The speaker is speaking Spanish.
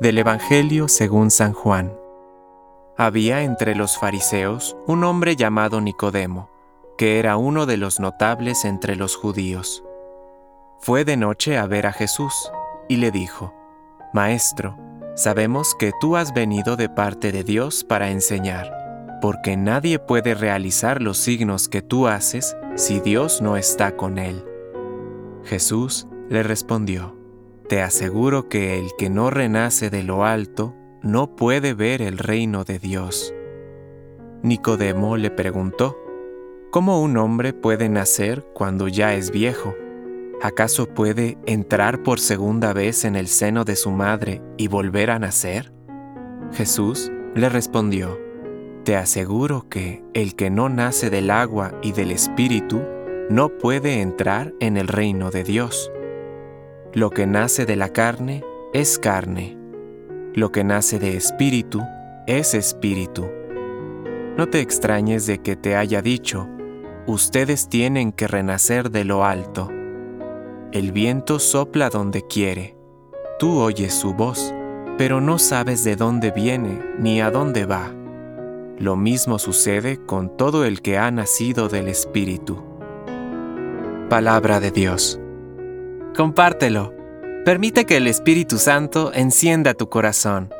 Del Evangelio según San Juan. Había entre los fariseos un hombre llamado Nicodemo, que era uno de los notables entre los judíos. Fue de noche a ver a Jesús, y le dijo, Maestro, sabemos que tú has venido de parte de Dios para enseñar, porque nadie puede realizar los signos que tú haces si Dios no está con él. Jesús le respondió, te aseguro que el que no renace de lo alto no puede ver el reino de Dios. Nicodemo le preguntó, ¿Cómo un hombre puede nacer cuando ya es viejo? ¿Acaso puede entrar por segunda vez en el seno de su madre y volver a nacer? Jesús le respondió, Te aseguro que el que no nace del agua y del espíritu no puede entrar en el reino de Dios. Lo que nace de la carne es carne. Lo que nace de espíritu es espíritu. No te extrañes de que te haya dicho, ustedes tienen que renacer de lo alto. El viento sopla donde quiere. Tú oyes su voz, pero no sabes de dónde viene ni a dónde va. Lo mismo sucede con todo el que ha nacido del Espíritu. Palabra de Dios. Compártelo. Permite que el Espíritu Santo encienda tu corazón.